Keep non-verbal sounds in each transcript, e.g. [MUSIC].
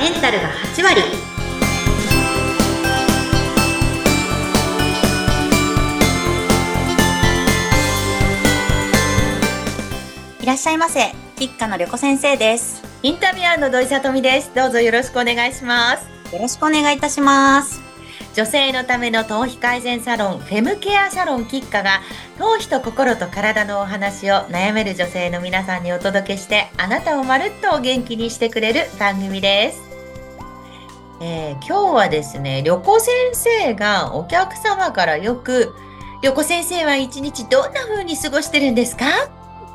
メンタルが8割いらっしゃいませ吉家の旅子先生ですインタビュアーの土井さとみです。どうぞよろしくお願いします。よろしくお願いいたします女性のための頭皮改善サロン、フェムケアサロンキッカが、頭皮と心と体のお話を悩める女性の皆さんにお届けして、あなたをまるっとお元気にしてくれる番組です。えー今日はですね、旅子先生がお客様からよく、旅子先生は一日どんな風に過ごしてるんですか？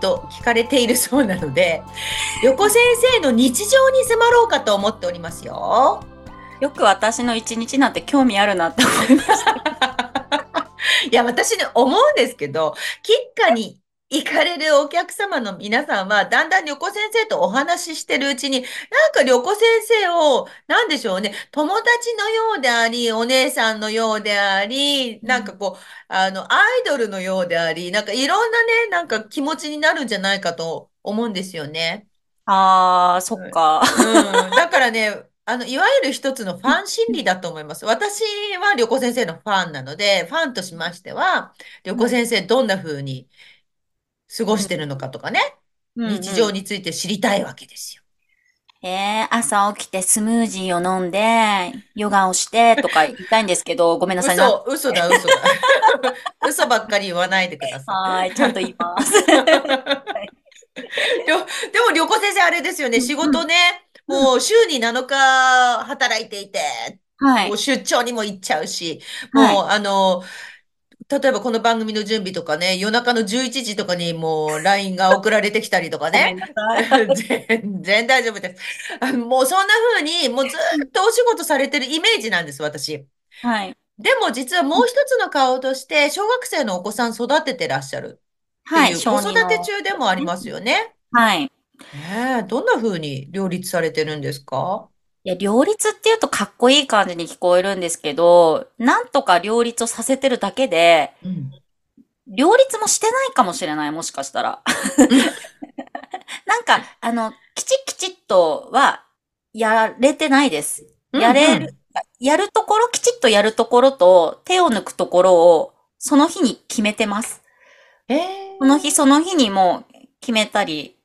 と聞かれているそうなので、[LAUGHS] 旅子先生の日常に迫ろうかと思っておりますよ。よく私の一日なんて興味あるなって思いました [LAUGHS] いや、私ね、思うんですけど、吉家に行かれるお客様の皆さんは、だんだん旅子先生とお話ししてるうちに、なんか旅子先生を、なんでしょうね、友達のようであり、お姉さんのようであり、なんかこう、あの、アイドルのようであり、なんかいろんなね、なんか気持ちになるんじゃないかと思うんですよね。あーそっかうん。[LAUGHS] だからね、あの、いわゆる一つのファン心理だと思います。私は旅子先生のファンなので、ファンとしましては、旅子先生どんな風に過ごしてるのかとかね、日常について知りたいわけですよ。えー、朝起きてスムージーを飲んで、ヨガをしてとか言いたいんですけど、ごめんなさいな。嘘、嘘だ、嘘だ。[LAUGHS] 嘘ばっかり言わないでくださはーい、ちゃんと言います。[LAUGHS] い。りょでも、旅子先生あれですよね、仕事ね、もう週に7日働いていて、はいもう。出張にも行っちゃうし、はいもう、あの、例えばこの番組の準備とかね、夜中の11時とかにもう LINE が送られてきたりとかね。[LAUGHS] 全然大丈夫です。もうそんな風に、もうずっとお仕事されてるイメージなんです、私。はい。でも実はもう一つの顔として、小学生のお子さん育ててらっしゃるってはい。子育て中でもありますよね。はい。ねえ、どんな風に両立されてるんですか？いや、両立っていうとかっこいい感じに聞こえるんですけど、なんとか両立をさせてるだけで、うん。両立もしてないかもしれない、もしかしたら。なんか、あの、きちっきちっとは、やれてないです。やれる、やるところ、きちっとやるところと、手を抜くところを、その日に決めてます。ええその日その日にもう決めたり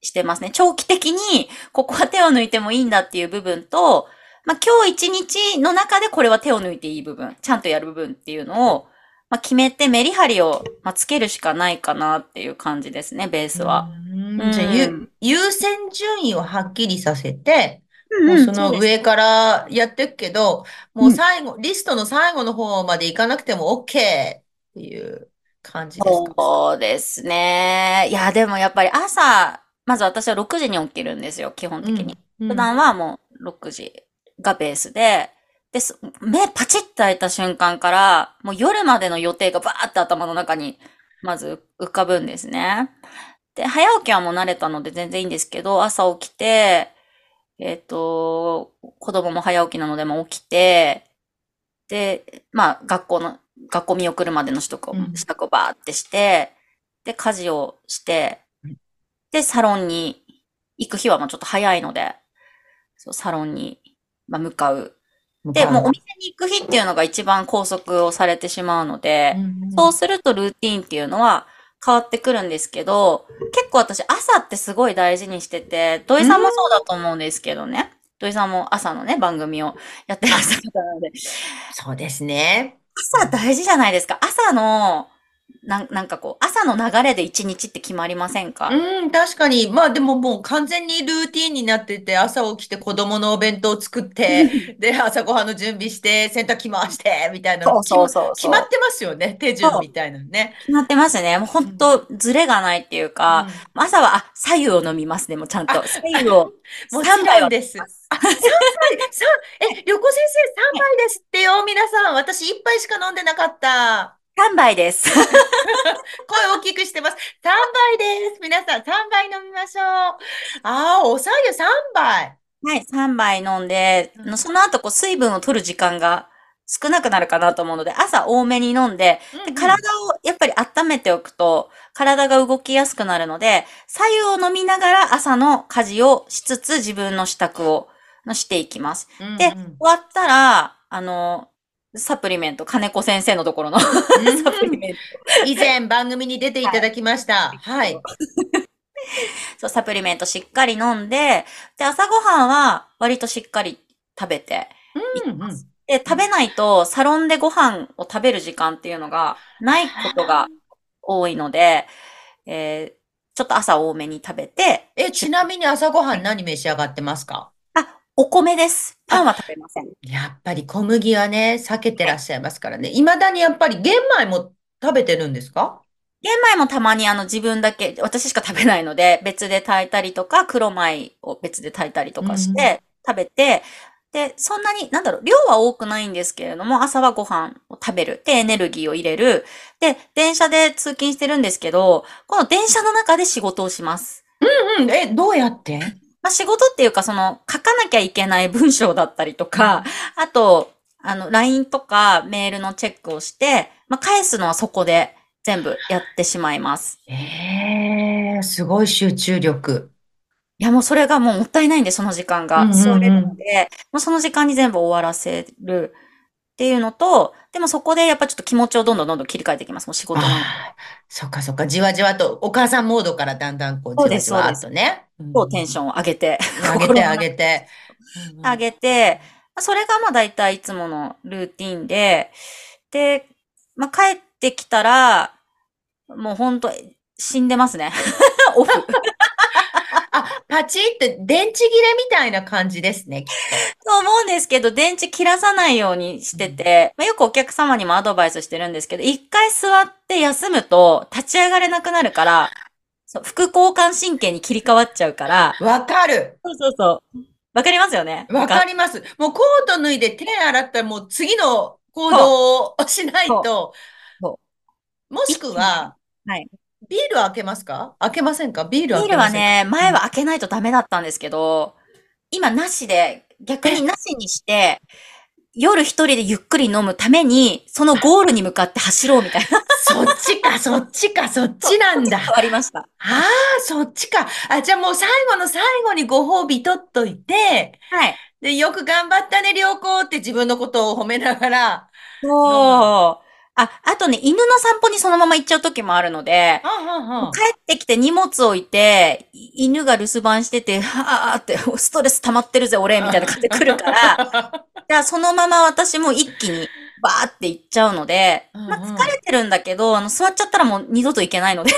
してますね。長期的に、ここは手を抜いてもいいんだっていう部分と、まあ今日一日の中でこれは手を抜いていい部分、ちゃんとやる部分っていうのを、まあ決めてメリハリを、まあ、つけるしかないかなっていう感じですね、ベースは。うんじゃあ、ゆ優先順位をはっきりさせて、うんもうその上からやっていくけど、もう最後、リストの最後の方まで行かなくても OK っていう感じですかそうですね。いや、でもやっぱり朝、まず私は6時に起きるんですよ、基本的に。うん普段はもう6時がベースで、で、そ目パチッと開いた瞬間から、もう夜までの予定がバーって頭の中に、まず浮かぶんですね。で、早起きはもう慣れたので全然いいんですけど、朝起きて、えっと、子供も早起きなのでも起きて、で、まあ、学校の、学校見送るまでの支度を、うん支度をバーってして、で、家事をしてうん、で、サロンに行く日はもうちょっと早いので、そう、サロンに、まあ、向かう。で、もうお店に行く日っていうのが一番拘束をされてしまうので、うんそうするとルーティンっていうのは変わってくるんですけど、結構私朝ってすごい大事にしてて、土井さんもそうだと思うんですけどね。土井さんも朝のね、番組をやってらっしゃる方なので、そうですね。朝大事じゃないですか。朝の、なんなんかこう、朝の流れで一日って決まりませんか？うん、確かに。まあでももう完全にルーティンになってて、朝起きて子供のお弁当を作って、[LAUGHS] で、朝ごはんの準備して、洗濯機回して、みたいなそうそうそうそう決まってますよね。手順みたいなのね。決まってますね。もう本当ズレがないっていうか、朝は、あ、左右を飲みます。でもちゃんと。左右を。[LAUGHS] もち3杯です。あ、3杯、三え、旅行先生3杯ですってよ、皆さん。私1杯しか飲んでなかった。3杯です。[LAUGHS] 声大きくしてます。3杯です。皆さん、3杯飲みましょう。ああ、おさゆ3杯。はい、3杯飲んで、うんその後こう水分を取る時間が少なくなるかなと思うので、朝多めに飲んで、で体をやっぱり温めておくと、体が動きやすくなるので、左右を飲みながら朝の家事をしつつ自分の支度を、のしていきます。うんで、終わったら、あの、サプリメント、金子先生のところのサプリメント。以前番組に出ていただきました。はい。そう、サプリメントしっかり飲んで、で、朝ごはんは割としっかり食べて、うんうん。で、食べないとサロンでご飯を食べる時間っていうのがないことが多いので、えーちょっと朝多めに食べて、え、ちなみに朝ごはん何召し上がってますか？あ、お米です。パンは食べません。やっぱり小麦はね、避けてらっしゃいますからね。未だにやっぱり玄米も食べてるんですか？玄米もたまにあの自分だけ、私しか食べないので、別で炊いたりとか、黒米を別で炊いたりとかしうんて食べて、で、そんなに、なんだろう、量は多くないんですけれども、朝はご飯を食べる。で、エネルギーを入れる。で、電車で通勤してるんですけど、この電車の中で仕事をします。うん、え、どうやって？まあ、仕事っていうか、その、書かなきゃいけない文章だったりとか、あと、あの、LINE とかメールのチェックをして、まあ、返すのはそこで全部やってしまいます。ええすごい集中力。いや、もうそれがもうもったいないんで、その時間が。それなので、もうその時間に全部終わらせるっていうのと、でもそこでやっぱちょっと気持ちをどんどんどんどん切り替えていきます。もう仕事なのそっかそっか、じわじわと、お母さんモードからだんだんこう、じわじわっとね。こうテンションを上げて、上げて上げて。上げて、まあそれがまあ大体いつものルーティンで、で、まあ帰ってきたら、もうほんと死んでますね。[LAUGHS] オフ。あ、パチって電池切れみたいな感じですね、きっと思うんですけど、電池切らさないようにしてて、まあ、よくお客様にもアドバイスしてるんですけど、一回座って休むと立ち上がれなくなるから、そう副交感神経に切り替わっちゃうから、と。わかる。そうそうそう。わかりますよね？わかります。もうコート脱いで手洗ったらもう次の行動をしないとそ。もしくは、はい。ビールは開けますか？開けませんか？ビールビールはね、前は開けないとダメだったんですけど、今なしで、逆になしにして、夜一人でゆっくり飲むために、そのゴールに向かって走ろうみたいな。[LAUGHS] そっちか、そっちか、そっちなんだ。変 [LAUGHS] わりました。ああ、そっちか。あ、じゃあもう最後の最後にご褒美取っといて、はい。で、よく頑張ったね、良子って自分のことを褒めながら、そう。あ、あとね、犬の散歩にそのまま行っちゃう時もあるので、はんはんはん。帰ってきて荷物置いて、い犬が留守番してて、[LAUGHS] はーって、ストレス溜まってるぜ、俺、みたいな感じで来るから、[LAUGHS] じゃあそのまま私も一気にバーって行っちゃうので、うんうん。まあ疲れてるんだけど、あの、座っちゃったらもう二度と行けないので、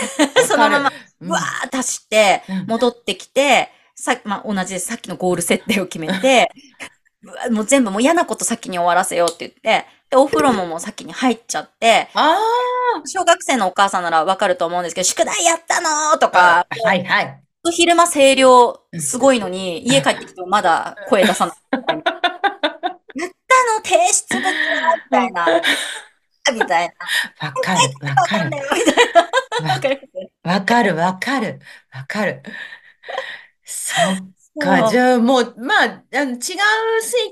そのまま、うん。わーって走ってうん、戻ってきて、さまあ、同じです。さっきのゴール設定を決めて、[LAUGHS] もう全部もう嫌なこと先に終わらせようって言って、で、お風呂ももう先に入っちゃって、あ小学生のお母さんならわかると思うんですけど、宿題やったのーとあか、、はいはい。昼間声量すごいのに、家帰ってきてもまだ声出さない。やったの提出物みたいな。みたいな。わかる、わかるわかる、わかる、わかる。そっか、じゃあもう、まあ、あの違うスイ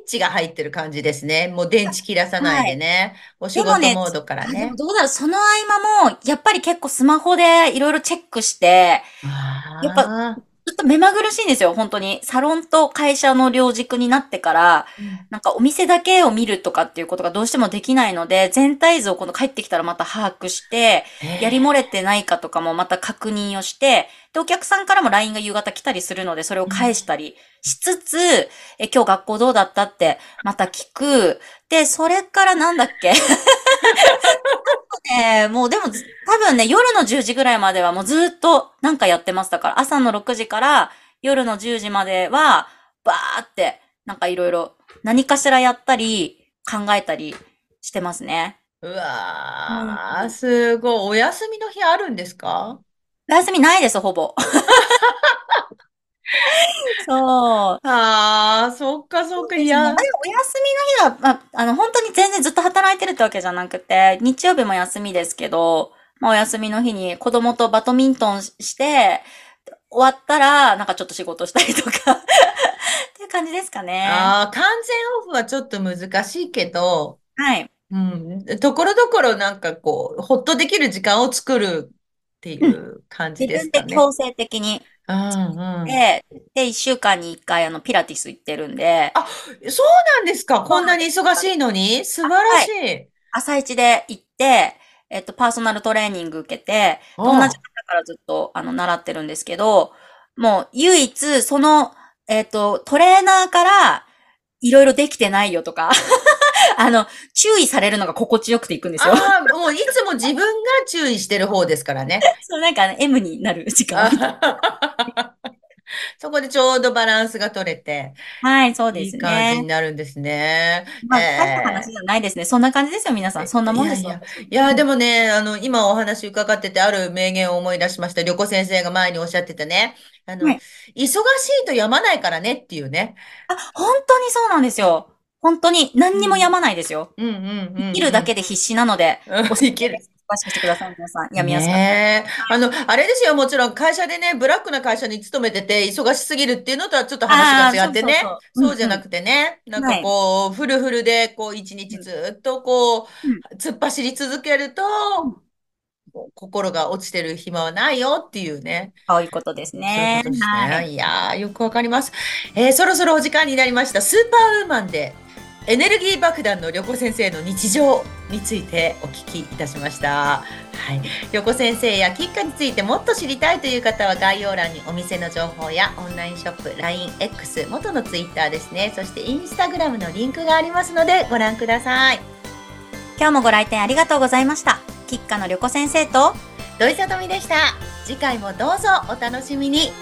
ッチが入ってる感じですね。もう電池切らさないでね。お仕でもね事モードからねあでも。どうだろう、その合間も、やっぱり結構スマホでいろいろチェックして、やっぱちょっと目まぐるしいんですよ、本当に。サロンと会社の両軸になってから、なんかお店だけを見るとかっていうことがどうしてもできないので、全体像を今度帰ってきたらまた把握して、えやり漏れてないかとかもまた確認をして、で、お客さんからも LINE が夕方来たりするので、それを返したりしつつ、え、今日学校どうだったってまた聞く。で、それからなんだっけ？[LAUGHS] ねもうでもず多分ね、夜の10時ぐらいまではもうずっとなんかやってます。だから朝の6時から夜の10時までは、バーってなんかいろいろ何かしらやったり考えたりしてますね。うわー、すごい。お休みの日あるんですか？お休みないです、ほぼ。[LAUGHS] [LAUGHS] そう。ああ、そっかそっか。いやお休みの日は、まあ、あの、本当に全然ずっと働いてるってわけじゃなくて、日曜日も休みですけど、まあ、お休みの日に子供とバドミントンして、終わったら、なんかちょっと仕事したりとか、[LAUGHS] っていう感じですかね。ああ、完全オフはちょっと難しいけど、はい。うん、ところどころなんかこう、ほっとできる時間を作るっていう感じ自ですかね。分で強制的にうんうん。で、で、一週間に一回あの、ピラティス行ってるんで、そうなんですか？こんなに忙しいのに？素晴らしい。朝一で行って、えっと、パーソナルトレーニング受けて、うん友達だからずっと、あの、習ってるんですけど、もう、唯一、その、えっと、トレーナーから、いろいろできてないよとか、[LAUGHS] あの、注意されるのが心地よくていくんですよ。ああ、もういつも自分が注意してる方ですからね。[LAUGHS] そう、なんかね、M になる時間。[LAUGHS] そこでちょうどバランスが取れて、はい、そういですい感じにね。なるんですね。まあ、えー大した話じゃないですね。そんな感じですよ、皆さん。そんなもんですよ。いやいや、でもね、あの、今お話伺ってて、ある名言を思い出しました。旅子先生が前におっしゃってたね。あの、はい忙しいとやまないからねっていうね。あ、本当にそうなんですよ。本当に何にもやまないですよ。うんうんうんうん。生きるだけで必死なので、うん。生きる。詳しくしてください、皆さん。やみやすかった。ねえ。あの、あれですよ、もちろん会社でね、ブラックな会社に勤めてて、忙しすぎるっていうのとはちょっと話が違ってね。そうじゃなくてね、なんかこう、フルフルで、こう、一日ずっとこう、突っ走り続けると、心が落ちてる暇はないよっていうね。そういうことですそういうすね。はい。いやー、よくわかります。えーそろそろお時間になりました。スーパーウーマンで、エネルギー爆弾の旅子先生の日常についてお聞きいたしました。はい。旅子先生やキッカについてもっと知りたいという方は概要欄にお店の情報やオンラインショップ、LINEX、元のツイッターですね。そしてインスタグラムのリンクがありますのでご覧ください。今日もご来店ありがとうございました。キッカの旅子先生と、土井さとみでした。次回もどうぞお楽しみに。